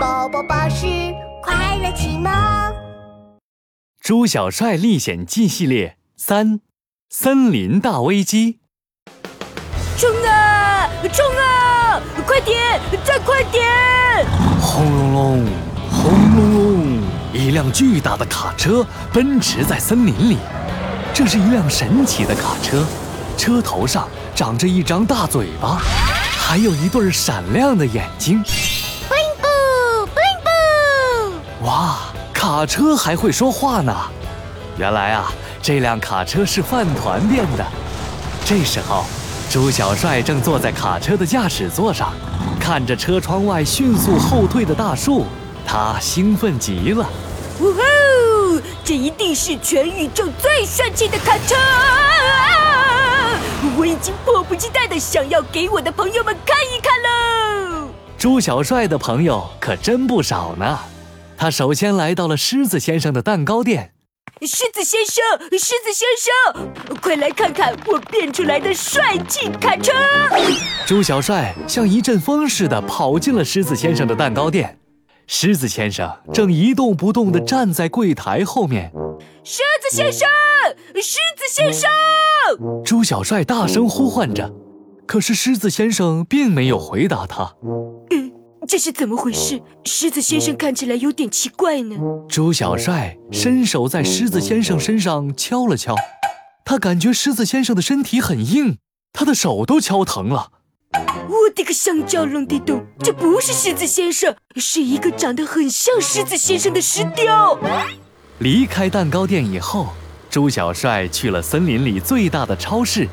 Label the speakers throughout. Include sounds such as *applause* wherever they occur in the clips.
Speaker 1: 宝宝巴士快乐启蒙。
Speaker 2: 猪小帅历险记系列三：森林大危机。
Speaker 3: 冲啊！冲啊！快点！再快点！
Speaker 2: 轰隆隆，轰隆隆！一辆巨大的卡车奔驰在森林里。这是一辆神奇的卡车，车头上长着一张大嘴巴，还有一对闪亮的眼睛。哇，卡车还会说话呢！原来啊，这辆卡车是饭团变的。这时候，朱小帅正坐在卡车的驾驶座上，看着车窗外迅速后退的大树，他兴奋极了。
Speaker 3: 呜呼！这一定是全宇宙最帅气的卡车！我已经迫不及待的想要给我的朋友们看一看喽。
Speaker 2: 朱小帅的朋友可真不少呢。他首先来到了狮子先生的蛋糕店。
Speaker 3: 狮子先生，狮子先生，快来看看我变出来的帅气卡车！
Speaker 2: 猪小帅像一阵风似的跑进了狮子先生的蛋糕店。狮子先生正一动不动地站在柜台后面。
Speaker 3: 狮子先生，狮子先生！
Speaker 2: 猪小帅大声呼唤着，可是狮子先生并没有回答他。
Speaker 3: 嗯，这是怎么回事？狮子先生看起来有点奇怪呢。
Speaker 2: 猪小帅伸手在狮子先生身上敲了敲，他感觉狮子先生的身体很硬，他的手都敲疼了。
Speaker 3: 我的个香蕉龙地洞，这不是狮子先生，是一个长得很像狮子先生的石雕。
Speaker 2: 离开蛋糕店以后，猪小帅去了森林里最大的超市。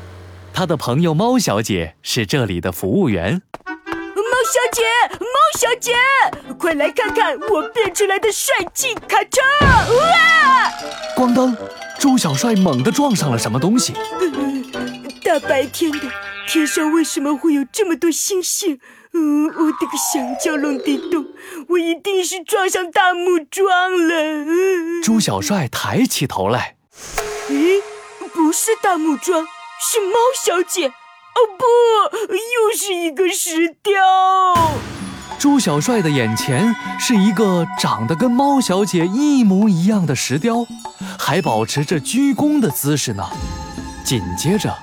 Speaker 2: 他的朋友猫小姐是这里的服务员。
Speaker 3: 猫小姐，猫小姐，快来看看我变出来的帅气卡车！哇！
Speaker 2: 咣当，猪小帅猛地撞上了什么东西。
Speaker 3: 大白天的，天上为什么会有这么多星星？嗯，我的个香蕉龙地洞，我一定是撞上大木桩了。嗯、
Speaker 2: 猪小帅抬起头来，
Speaker 3: 咦，不是大木桩，是猫小姐。哦不，又是一个石雕。
Speaker 2: 猪小帅的眼前是一个长得跟猫小姐一模一样的石雕，还保持着鞠躬的姿势呢。紧接着，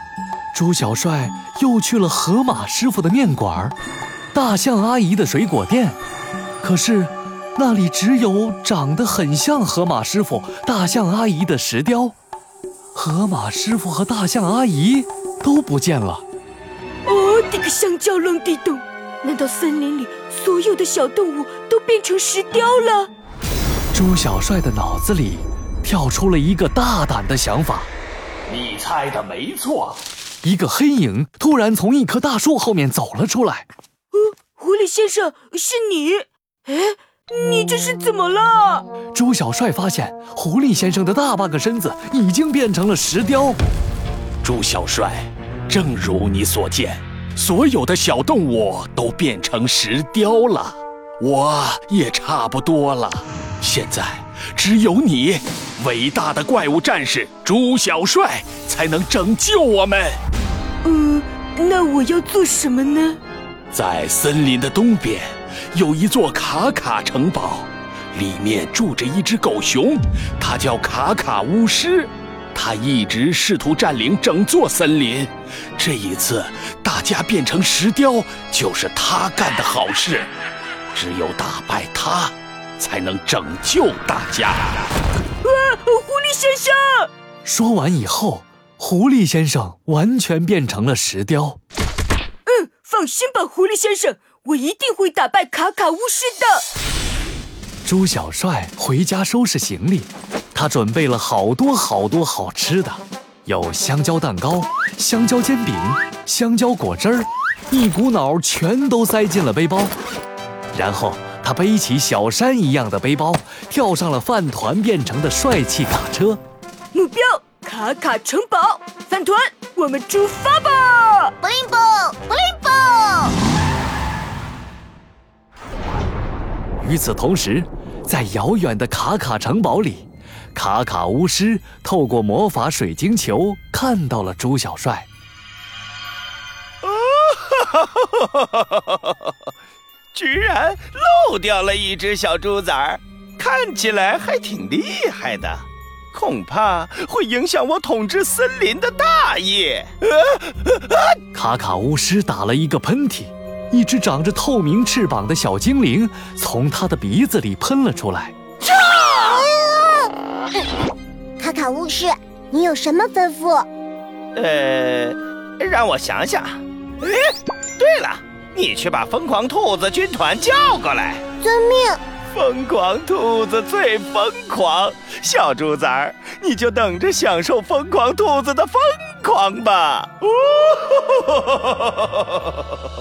Speaker 2: 猪小帅又去了河马师傅的面馆儿，大象阿姨的水果店，可是那里只有长得很像河马师傅、大象阿姨的石雕，河马师傅和大象阿姨都不见了。
Speaker 3: 哦，这个香蕉龙地洞，难道森林里所有的小动物都变成石雕了？
Speaker 2: 猪小帅的脑子里跳出了一个大胆的想法。
Speaker 4: 你猜的没错，
Speaker 2: 一个黑影突然从一棵大树后面走了出来。
Speaker 3: 哦，狐狸先生，是你？哎，你这是怎么了？
Speaker 2: 猪小帅发现狐狸先生的大半个身子已经变成了石雕。
Speaker 4: 猪小帅，正如你所见，所有的小动物都变成石雕了，我也差不多了。现在只有你。伟大的怪物战士朱小帅才能拯救我们。
Speaker 3: 嗯，那我要做什么呢？
Speaker 4: 在森林的东边有一座卡卡城堡，里面住着一只狗熊，它叫卡卡巫师。他一直试图占领整座森林。这一次，大家变成石雕就是他干的好事。只有打败他，才能拯救大家。
Speaker 3: 啊，狐狸先生！
Speaker 2: 说完以后，狐狸先生完全变成了石雕。
Speaker 3: 嗯，放心吧，狐狸先生，我一定会打败卡卡巫师的。
Speaker 2: 猪小帅回家收拾行李，他准备了好多好多好吃的，有香蕉蛋糕、香蕉煎饼、香蕉果汁儿，一股脑全都塞进了背包，然后。他背起小山一样的背包，跳上了饭团变成的帅气卡车。
Speaker 3: 目标：卡卡城堡。饭团，我们出发吧！
Speaker 1: 布灵布，布灵布。
Speaker 2: 与此同时，在遥远的卡卡城堡里，卡卡巫师透过魔法水晶球看到了猪小帅。
Speaker 4: 啊哈哈哈哈哈哈！
Speaker 5: 居然漏掉了一只小猪崽儿，看起来还挺厉害的，恐怕会影响我统治森林的大业。
Speaker 2: 啊 *laughs* 卡卡巫师打了一个喷嚏，一只长着透明翅膀的小精灵从他的鼻子里喷了出来。
Speaker 1: 卡巫师，你有什么吩咐？
Speaker 5: 呃，让我想想。哎，对了，你去把疯狂兔子军团叫过来。
Speaker 1: 遵命。
Speaker 5: 疯狂兔子最疯狂，小猪崽儿，你就等着享受疯狂兔子的疯狂吧。哦 *laughs*